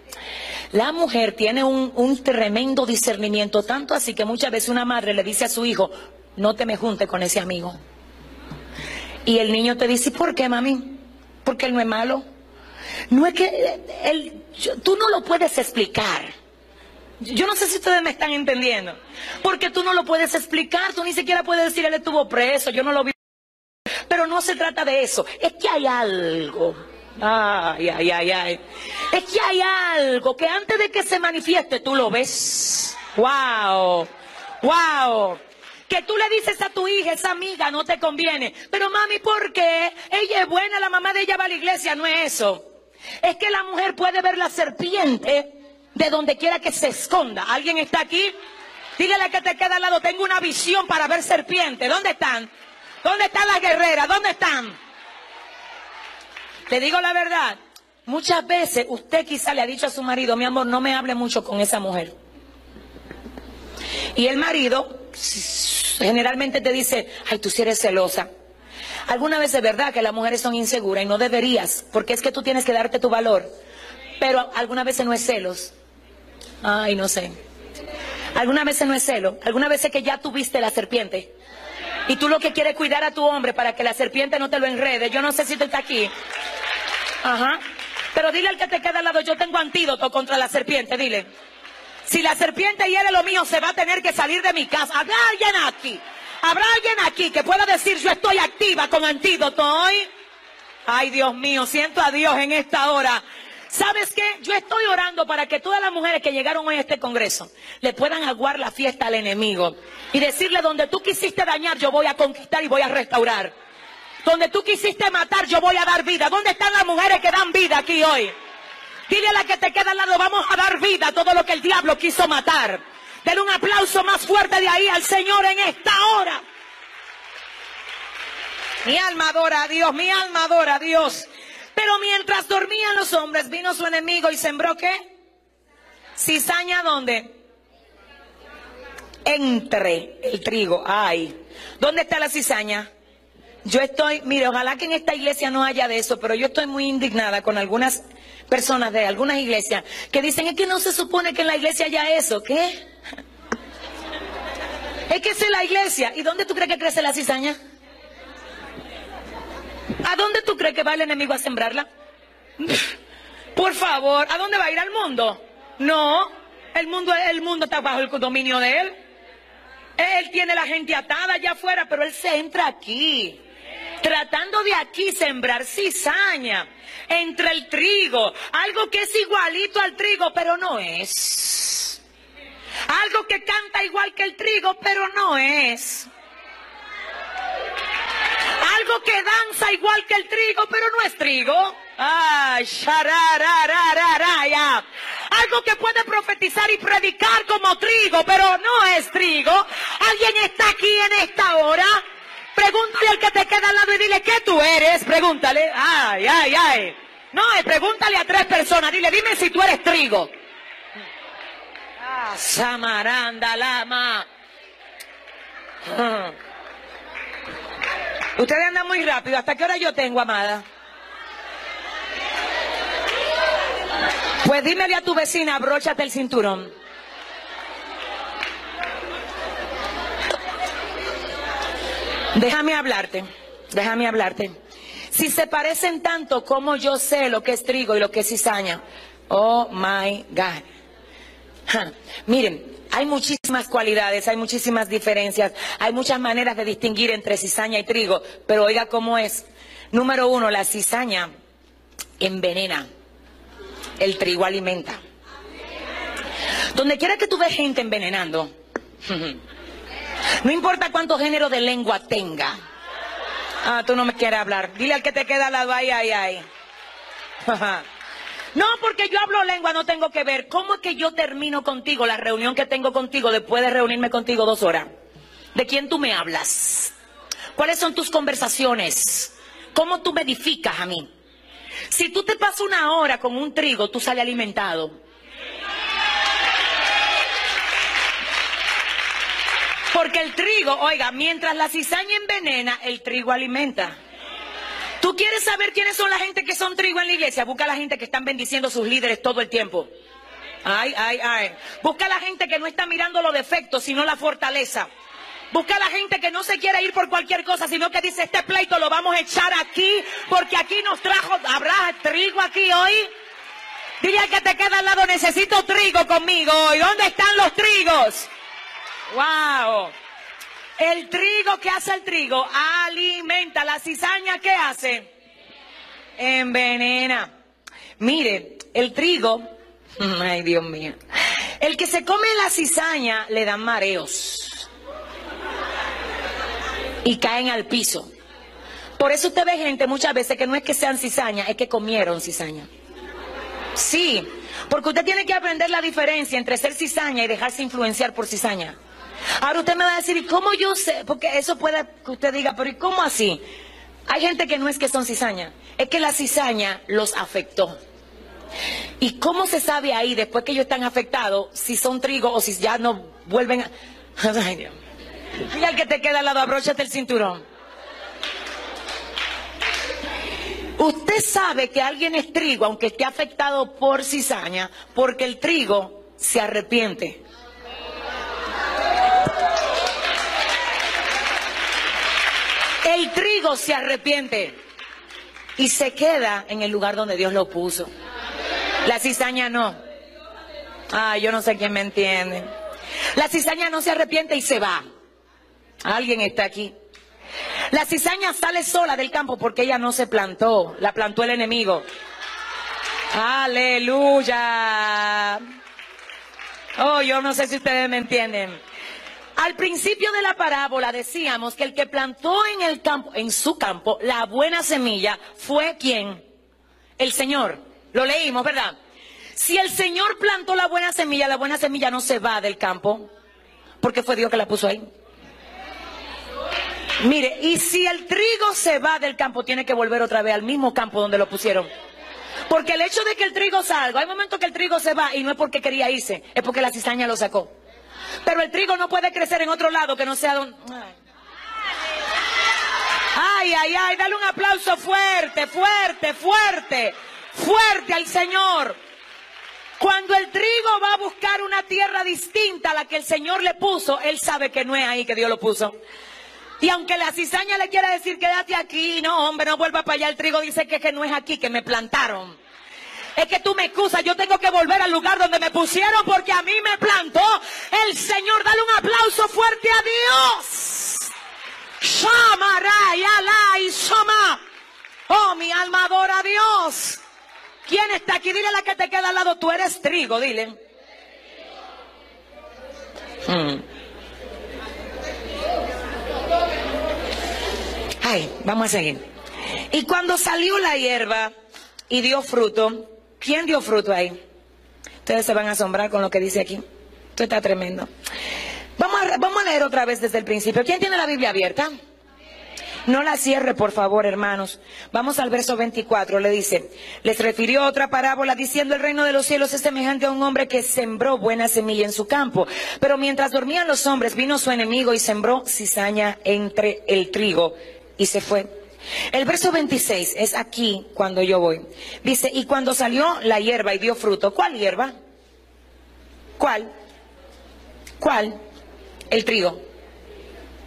La mujer tiene un, un, tremendo discernimiento, tanto así que muchas veces una madre le dice a su hijo, no te me junte con ese amigo. Y el niño te dice, ¿por qué, mami? Porque él no es malo. No es que él, tú no lo puedes explicar. Yo no sé si ustedes me están entendiendo. Porque tú no lo puedes explicar. Tú ni siquiera puedes decir, él estuvo preso, yo no lo vi. Pero no se trata de eso. Es que hay algo. Ay, ay, ay, ay. Es que hay algo que antes de que se manifieste tú lo ves. Wow. Wow. Que tú le dices a tu hija, esa amiga no te conviene. Pero mami, ¿por qué? Ella es buena, la mamá de ella va a la iglesia, no es eso. Es que la mujer puede ver la serpiente de donde quiera que se esconda. ¿Alguien está aquí? Dígale que te queda al lado, tengo una visión para ver serpiente. ¿Dónde están? ¿Dónde están las guerreras? ¿Dónde están? Te digo la verdad. Muchas veces usted quizá le ha dicho a su marido, mi amor, no me hable mucho con esa mujer. Y el marido generalmente te dice, ay, tú sí eres celosa. Alguna vez es verdad que las mujeres son inseguras y no deberías, porque es que tú tienes que darte tu valor. Pero algunas veces no es celos. Ay, no sé. Algunas veces no es celo. Algunas veces que ya tuviste la serpiente. Y tú lo que quieres es cuidar a tu hombre para que la serpiente no te lo enrede. Yo no sé si tú estás aquí. Ajá. Pero dile al que te queda al lado, yo tengo antídoto contra la serpiente, dile. Si la serpiente hiere lo mío, se va a tener que salir de mi casa. ¿Habrá alguien aquí? ¿Habrá alguien aquí que pueda decir yo estoy activa con antídoto hoy? Ay, Dios mío, siento a Dios en esta hora. ¿Sabes qué? Yo estoy orando para que todas las mujeres que llegaron hoy a este congreso le puedan aguar la fiesta al enemigo y decirle donde tú quisiste dañar, yo voy a conquistar y voy a restaurar. Donde tú quisiste matar, yo voy a dar vida. ¿Dónde están las mujeres que dan vida aquí hoy? Dile a la que te queda al lado, vamos a dar vida a todo lo que el diablo quiso matar. Denle un aplauso más fuerte de ahí al Señor en esta hora. Mi alma adora a Dios, mi alma adora a Dios. Pero mientras dormían los hombres, vino su enemigo y sembró qué? Cizaña dónde? Entre el trigo. Ay. ¿Dónde está la cizaña? Yo estoy, mire, ojalá que en esta iglesia no haya de eso, pero yo estoy muy indignada con algunas personas de algunas iglesias que dicen es que no se supone que en la iglesia haya eso. ¿Qué? Es que es la iglesia. ¿Y dónde tú crees que crece la cizaña? ¿A dónde tú crees que va el enemigo a sembrarla? Por favor, ¿a dónde va a ir al mundo? No, el mundo, el mundo está bajo el dominio de él. Él tiene la gente atada allá afuera, pero él se entra aquí. Tratando de aquí sembrar cizaña entre el trigo. Algo que es igualito al trigo, pero no es. Algo que canta igual que el trigo, pero no es. Algo que danza igual que el trigo, pero no es trigo. Ay. Algo que puede profetizar y predicar como trigo, pero no es trigo. ¿Alguien está aquí en esta hora? Pregúntale al que te queda al lado y dile, ¿qué tú eres? Pregúntale. Ay, ay, ay. No, eh, pregúntale a tres personas. Dile, dime si tú eres trigo. Samaranda Lama. [laughs] Ustedes andan muy rápido. ¿Hasta qué hora yo tengo, amada? Pues dímele a tu vecina, abróchate el cinturón. Déjame hablarte, déjame hablarte. Si se parecen tanto como yo sé lo que es trigo y lo que es cizaña, oh my God. Miren, hay muchísimas cualidades, hay muchísimas diferencias, hay muchas maneras de distinguir entre cizaña y trigo, pero oiga cómo es. Número uno, la cizaña envenena, el trigo alimenta. Donde quiera que tú ves gente envenenando, [laughs] no importa cuánto género de lengua tenga. Ah, tú no me quieres hablar. Dile al que te queda al lado, ay, ay, ay. [laughs] No, porque yo hablo lengua, no tengo que ver. ¿Cómo es que yo termino contigo la reunión que tengo contigo después de reunirme contigo dos horas? ¿De quién tú me hablas? ¿Cuáles son tus conversaciones? ¿Cómo tú me edificas a mí? Si tú te pasas una hora con un trigo, tú sales alimentado. Porque el trigo, oiga, mientras la cizaña envenena, el trigo alimenta. ¿Tú quieres saber quiénes son la gente que son trigo en la iglesia? Busca a la gente que están bendiciendo a sus líderes todo el tiempo. Ay, ay, ay. Busca a la gente que no está mirando los defectos, sino la fortaleza. Busca a la gente que no se quiere ir por cualquier cosa, sino que dice, este pleito lo vamos a echar aquí, porque aquí nos trajo, ¿habrá trigo aquí hoy? Dile al que te queda al lado, necesito trigo conmigo hoy. ¿Dónde están los trigos? ¡Wow! El trigo, ¿qué hace el trigo? Alimenta. La cizaña, ¿qué hace? Envenena. Mire, el trigo, [laughs] ay Dios mío, el que se come la cizaña le dan mareos y caen al piso. Por eso usted ve gente muchas veces que no es que sean cizaña, es que comieron cizaña. Sí, porque usted tiene que aprender la diferencia entre ser cizaña y dejarse influenciar por cizaña. Ahora usted me va a decir, ¿y cómo yo sé? Porque eso puede que usted diga, pero ¿y cómo así? Hay gente que no es que son cizaña, es que la cizaña los afectó. ¿Y cómo se sabe ahí, después que ellos están afectados, si son trigo o si ya no vuelven a... [laughs] Ay, Dios. Y al que te queda al lado, abróchate el cinturón. Usted sabe que alguien es trigo, aunque esté afectado por cizaña, porque el trigo se arrepiente. El trigo se arrepiente y se queda en el lugar donde Dios lo puso. La cizaña no. Ah, yo no sé quién me entiende. La cizaña no se arrepiente y se va. Alguien está aquí. La cizaña sale sola del campo porque ella no se plantó, la plantó el enemigo. Aleluya. Oh, yo no sé si ustedes me entienden. Al principio de la parábola decíamos que el que plantó en el campo, en su campo, la buena semilla fue quien? El Señor. Lo leímos, ¿verdad? Si el Señor plantó la buena semilla, la buena semilla no se va del campo, porque fue Dios que la puso ahí. Mire, y si el trigo se va del campo, tiene que volver otra vez al mismo campo donde lo pusieron. Porque el hecho de que el trigo salga, hay momentos que el trigo se va y no es porque quería irse, es porque la cizaña lo sacó. Pero el trigo no puede crecer en otro lado que no sea donde... Ay, ay, ay, dale un aplauso fuerte, fuerte, fuerte, fuerte al Señor. Cuando el trigo va a buscar una tierra distinta a la que el Señor le puso, él sabe que no es ahí que Dios lo puso. Y aunque la cizaña le quiera decir, quédate aquí, no, hombre, no vuelva para allá, el trigo dice que, que no es aquí, que me plantaron. Es que tú me excusas, yo tengo que volver al lugar donde me pusieron porque a mí me plantó el Señor. Dale un aplauso fuerte a Dios. y Soma. Oh, mi alma adora a Dios. ¿Quién está aquí? Dile a la que te queda al lado, tú eres trigo, dile. Hmm. Ay, vamos a seguir. Y cuando salió la hierba y dio fruto, ¿quién dio fruto ahí? Ustedes se van a asombrar con lo que dice aquí. Esto está tremendo. Vamos a, vamos a leer otra vez desde el principio. ¿Quién tiene la Biblia abierta? No la cierre, por favor, hermanos. Vamos al verso 24. Le dice, les refirió otra parábola diciendo el reino de los cielos es semejante a un hombre que sembró buena semilla en su campo. Pero mientras dormían los hombres, vino su enemigo y sembró cizaña entre el trigo y se fue. El verso 26 es aquí cuando yo voy. Dice, y cuando salió la hierba y dio fruto, ¿cuál hierba? ¿Cuál? ¿Cuál? El trigo.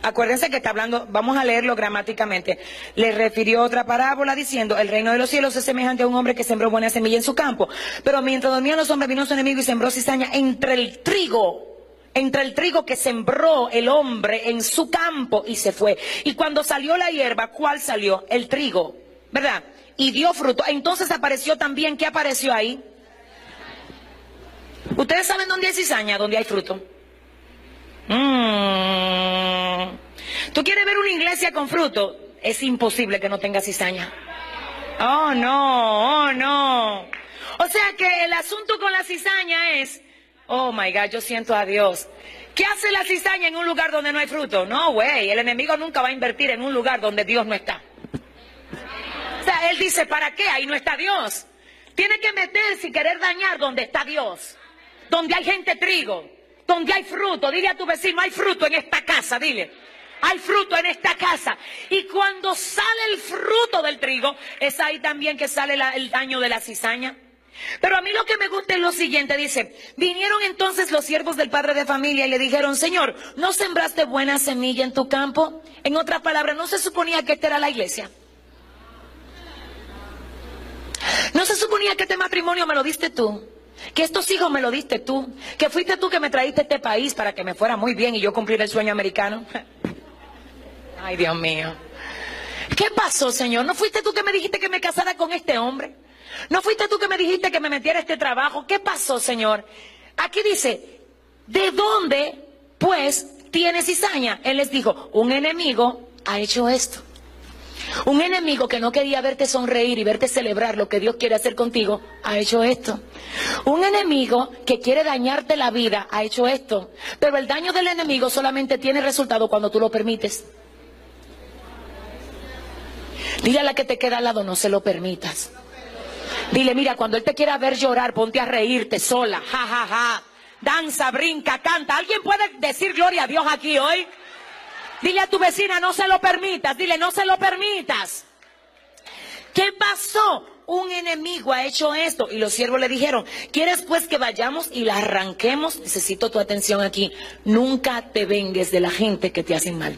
Acuérdense que está hablando, vamos a leerlo gramáticamente. Le refirió otra parábola diciendo, el reino de los cielos es semejante a un hombre que sembró buena semilla en su campo. Pero mientras dormían los hombres, vino su enemigo y sembró cizaña entre el trigo. Entre el trigo que sembró el hombre en su campo y se fue. Y cuando salió la hierba, ¿cuál salió? El trigo, ¿verdad? Y dio fruto. Entonces apareció también, ¿qué apareció ahí? ¿Ustedes saben dónde hay cizaña? ¿Dónde hay fruto? Mm. ¿Tú quieres ver una iglesia con fruto? Es imposible que no tenga cizaña. Oh, no, oh, no. O sea que el asunto con la cizaña es, oh my God, yo siento a Dios. ¿Qué hace la cizaña en un lugar donde no hay fruto? No, güey, el enemigo nunca va a invertir en un lugar donde Dios no está. O sea, él dice, ¿para qué? Ahí no está Dios. Tiene que meterse y querer dañar donde está Dios. Donde hay gente trigo donde hay fruto. Dile a tu vecino, hay fruto en esta casa, dile. Hay fruto en esta casa. Y cuando sale el fruto del trigo, es ahí también que sale el daño de la cizaña. Pero a mí lo que me gusta es lo siguiente, dice, vinieron entonces los siervos del padre de familia y le dijeron, Señor, ¿no sembraste buena semilla en tu campo? En otras palabras, ¿no se suponía que esta era la iglesia? ¿No se suponía que este matrimonio me lo diste tú? Que estos hijos me lo diste tú. Que fuiste tú que me traíste este país para que me fuera muy bien y yo cumpliera el sueño americano. [laughs] Ay, Dios mío. ¿Qué pasó, Señor? ¿No fuiste tú que me dijiste que me casara con este hombre? ¿No fuiste tú que me dijiste que me metiera este trabajo? ¿Qué pasó, Señor? Aquí dice, ¿de dónde, pues, tienes cizaña? Él les dijo, un enemigo ha hecho esto. Un enemigo que no quería verte sonreír y verte celebrar lo que Dios quiere hacer contigo, ha hecho esto. Un enemigo que quiere dañarte la vida, ha hecho esto. Pero el daño del enemigo solamente tiene resultado cuando tú lo permites. Dile a la que te queda al lado, no se lo permitas. Dile, mira, cuando él te quiera ver llorar, ponte a reírte sola, ja, ja, ja. Danza, brinca, canta. ¿Alguien puede decir gloria a Dios aquí hoy? Dile a tu vecina, no se lo permitas. Dile, no se lo permitas. ¿Qué pasó? Un enemigo ha hecho esto. Y los siervos le dijeron, ¿quieres pues que vayamos y la arranquemos? Necesito tu atención aquí. Nunca te vengues de la gente que te hacen mal.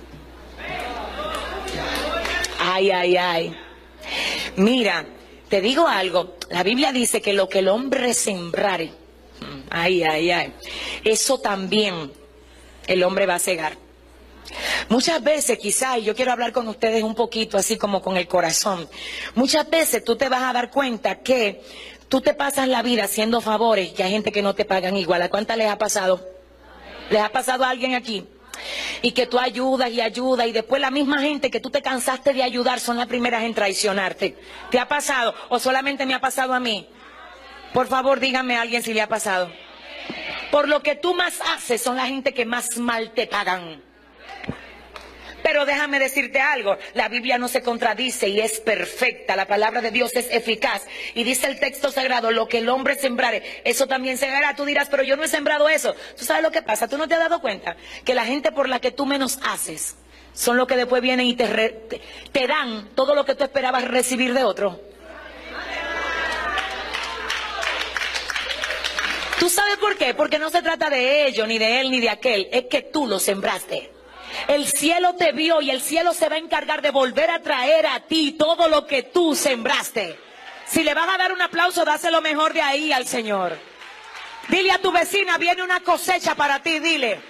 Ay, ay, ay. Mira, te digo algo. La Biblia dice que lo que el hombre sembrare, ay, ay, ay, eso también el hombre va a cegar. Muchas veces quizás, y yo quiero hablar con ustedes un poquito así como con el corazón, muchas veces tú te vas a dar cuenta que tú te pasas la vida haciendo favores y hay gente que no te pagan igual. ¿A cuántas les ha pasado? ¿Les ha pasado a alguien aquí? Y que tú ayudas y ayudas y después la misma gente que tú te cansaste de ayudar son las primeras en traicionarte. ¿Te ha pasado o solamente me ha pasado a mí? Por favor, dígame a alguien si le ha pasado. Por lo que tú más haces son la gente que más mal te pagan. Pero déjame decirte algo, la Biblia no se contradice y es perfecta, la palabra de Dios es eficaz. Y dice el texto sagrado, lo que el hombre sembrare, eso también se hará. Tú dirás, pero yo no he sembrado eso. ¿Tú sabes lo que pasa? ¿Tú no te has dado cuenta? Que la gente por la que tú menos haces son los que después vienen y te, te dan todo lo que tú esperabas recibir de otro. ¿Tú sabes por qué? Porque no se trata de ellos, ni de él, ni de aquel. Es que tú lo sembraste. El cielo te vio y el cielo se va a encargar de volver a traer a ti todo lo que tú sembraste. Si le vas a dar un aplauso, dáselo mejor de ahí al Señor. Dile a tu vecina, viene una cosecha para ti, dile.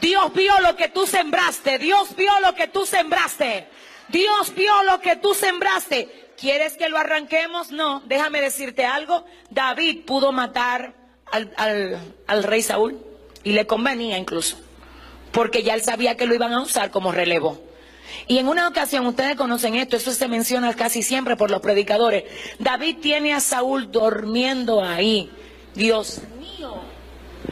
Dios vio lo que tú sembraste, Dios vio lo que tú sembraste, Dios vio lo que tú sembraste. ¿Quieres que lo arranquemos? No, déjame decirte algo. David pudo matar al, al rey Saúl y le convenía incluso, porque ya él sabía que lo iban a usar como relevo. Y en una ocasión, ustedes conocen esto, eso se menciona casi siempre por los predicadores. David tiene a Saúl durmiendo ahí. Dios mío,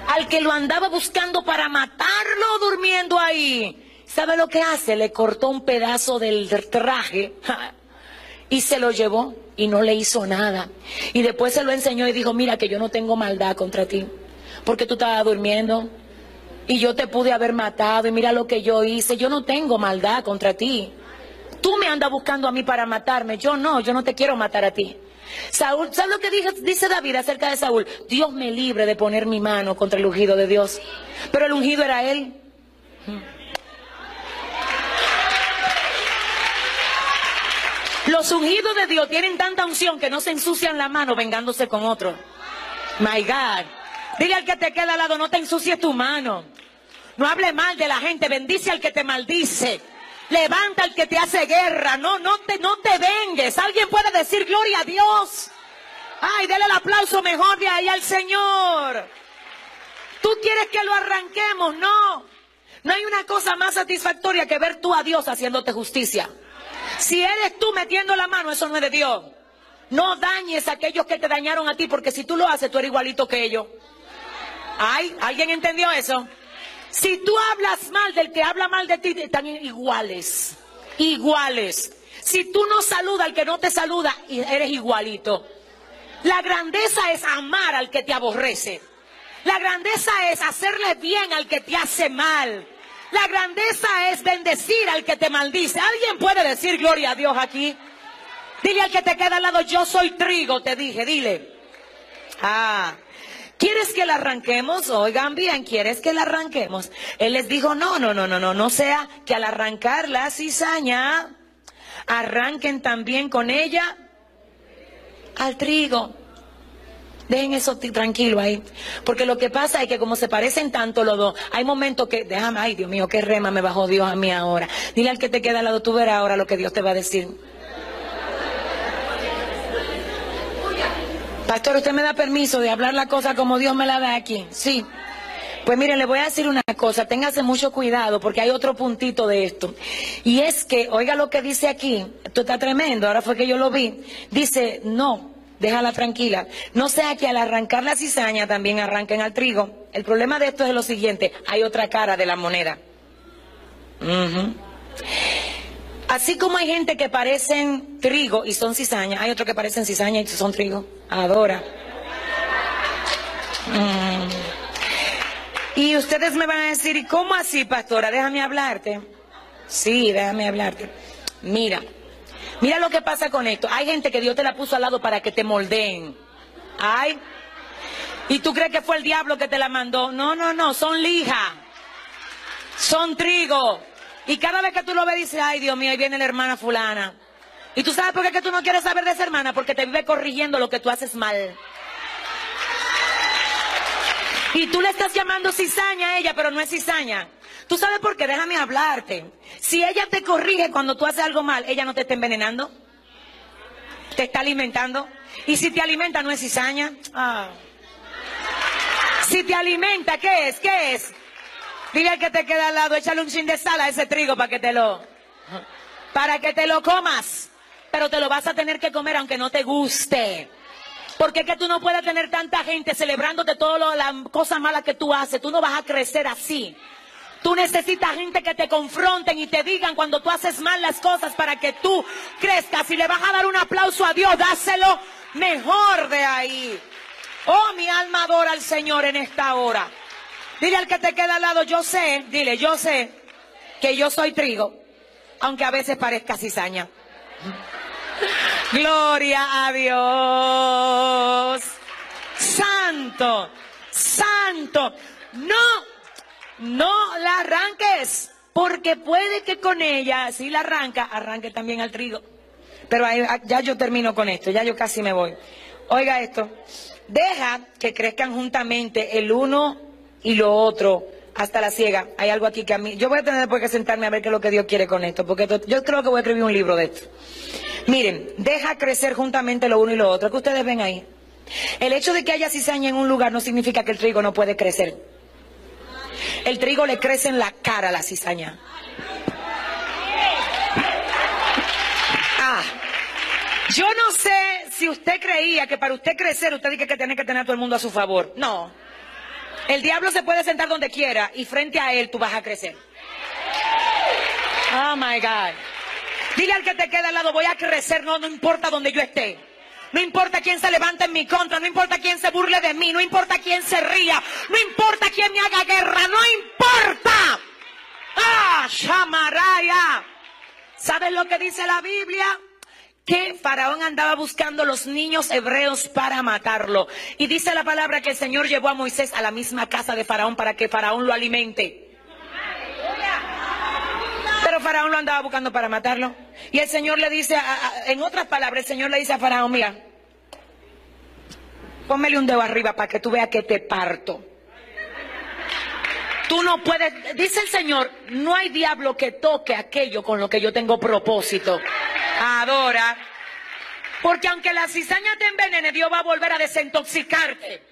al que lo andaba buscando para matarlo durmiendo ahí. ¿Sabe lo que hace? Le cortó un pedazo del traje y se lo llevó y no le hizo nada. Y después se lo enseñó y dijo, mira que yo no tengo maldad contra ti, porque tú estabas durmiendo y yo te pude haber matado y mira lo que yo hice, yo no tengo maldad contra ti. Tú me andas buscando a mí para matarme, yo no, yo no te quiero matar a ti. Saúl, ¿sabes lo que dice David acerca de Saúl? Dios me libre de poner mi mano contra el ungido de Dios. Pero el ungido era él. Los ungidos de Dios tienen tanta unción que no se ensucian la mano vengándose con otro. My God. Dile al que te queda al lado, no te ensucies tu mano. No hable mal de la gente, bendice al que te maldice. Levanta al que te hace guerra. No, no te, no te vengues. Alguien puede decir gloria a Dios. Ay, dele el aplauso mejor de ahí al Señor. ¿Tú quieres que lo arranquemos? No. No hay una cosa más satisfactoria que ver tú a Dios haciéndote justicia. Si eres tú metiendo la mano, eso no es de Dios. No dañes a aquellos que te dañaron a ti, porque si tú lo haces, tú eres igualito que ellos. Ay, ¿alguien entendió eso? Si tú hablas mal del que habla mal de ti, están iguales. Iguales. Si tú no saludas al que no te saluda, eres igualito. La grandeza es amar al que te aborrece. La grandeza es hacerle bien al que te hace mal. La grandeza es bendecir al que te maldice. ¿Alguien puede decir gloria a Dios aquí? Dile al que te queda al lado, yo soy trigo, te dije, dile. Ah, ¿quieres que la arranquemos? Oigan bien, ¿quieres que la arranquemos? Él les dijo, no, no, no, no, no, no sea que al arrancar la cizaña, arranquen también con ella al trigo. Dejen eso tranquilo ahí. Porque lo que pasa es que como se parecen tanto los dos, hay momentos que, déjame, ay Dios mío, qué rema me bajó Dios a mí ahora. Dile al que te queda al lado, tú verás ahora lo que Dios te va a decir. Pastor, ¿usted me da permiso de hablar la cosa como Dios me la da aquí? Sí. Pues miren, le voy a decir una cosa, téngase mucho cuidado porque hay otro puntito de esto. Y es que, oiga lo que dice aquí, esto está tremendo, ahora fue que yo lo vi. Dice, no, déjala tranquila. No sea que al arrancar la cizaña también arranquen al trigo. El problema de esto es lo siguiente, hay otra cara de la moneda. Así como hay gente que parecen trigo y son cizaña, hay otros que parecen cizaña y son trigo. Adora. Mm. Y ustedes me van a decir, ¿y cómo así, pastora? Déjame hablarte. Sí, déjame hablarte. Mira, Mira lo que pasa con esto. Hay gente que Dios te la puso al lado para que te moldeen. Ay. ¿Y tú crees que fue el diablo que te la mandó? No, no, no, son lija. Son trigo. Y cada vez que tú lo ves dices, ay Dios mío, ahí viene la hermana fulana. ¿Y tú sabes por qué que tú no quieres saber de esa hermana? Porque te vive corrigiendo lo que tú haces mal. Y tú le estás llamando cizaña a ella, pero no es cizaña. ¿Tú sabes por qué? Déjame hablarte. Si ella te corrige cuando tú haces algo mal, ella no te está envenenando. Te está alimentando. Y si te alimenta, no es cizaña. Ah. Si te alimenta, ¿qué es? ¿Qué es? Dile al que te queda al lado, échale un chin de sal a ese trigo para que te lo, para que te lo comas. Pero te lo vas a tener que comer aunque no te guste. Porque es que tú no puedes tener tanta gente celebrándote todas las cosas malas que tú haces. Tú no vas a crecer así. Tú necesitas gente que te confronten y te digan cuando tú haces mal las cosas para que tú crezcas. Si le vas a dar un aplauso a Dios, dáselo mejor de ahí. Oh, mi alma adora al Señor en esta hora. Dile al que te queda al lado, yo sé, dile, yo sé que yo soy trigo, aunque a veces parezca cizaña. Gloria a Dios. Santo. santo. No, no la arranques. Porque puede que con ella, si la arranca, arranque también al trigo. Pero ah, ya yo termino con esto, ya yo casi me voy. Oiga esto, deja que crezcan juntamente el uno y lo otro hasta la ciega. Hay algo aquí que a mí, yo voy a tener después que sentarme a ver qué es lo que Dios quiere con esto, porque yo creo que voy a escribir un libro de esto. Miren, deja crecer juntamente lo uno y lo otro. ¿Qué ustedes ven ahí? El hecho de que haya cizaña en un lugar no significa que el trigo no puede crecer. El trigo le crece en la cara a la cizaña. Ah, yo no sé si usted creía que para usted crecer usted dice que tiene que tener a todo el mundo a su favor. No. El diablo se puede sentar donde quiera y frente a él tú vas a crecer. Oh my God. Dile al que te queda al lado, voy a crecer, no, no importa donde yo esté. No importa quién se levante en mi contra, no importa quién se burle de mí, no importa quién se ría, no importa quién me haga guerra, no importa. Ah, Shamaraya. ¿Sabes lo que dice la Biblia? Que Faraón andaba buscando los niños hebreos para matarlo. Y dice la palabra que el Señor llevó a Moisés a la misma casa de Faraón para que Faraón lo alimente. Pero Faraón lo andaba buscando para matarlo. Y el Señor le dice, a- en otras palabras, el Señor le dice a Faraón, mira, pónmele un dedo arriba para que tú veas que te parto. Tú no puedes, dice el Señor, no hay diablo que toque aquello con lo que yo tengo propósito. Adora. Porque aunque la cizaña te envenene, Dios va a volver a desintoxicarte.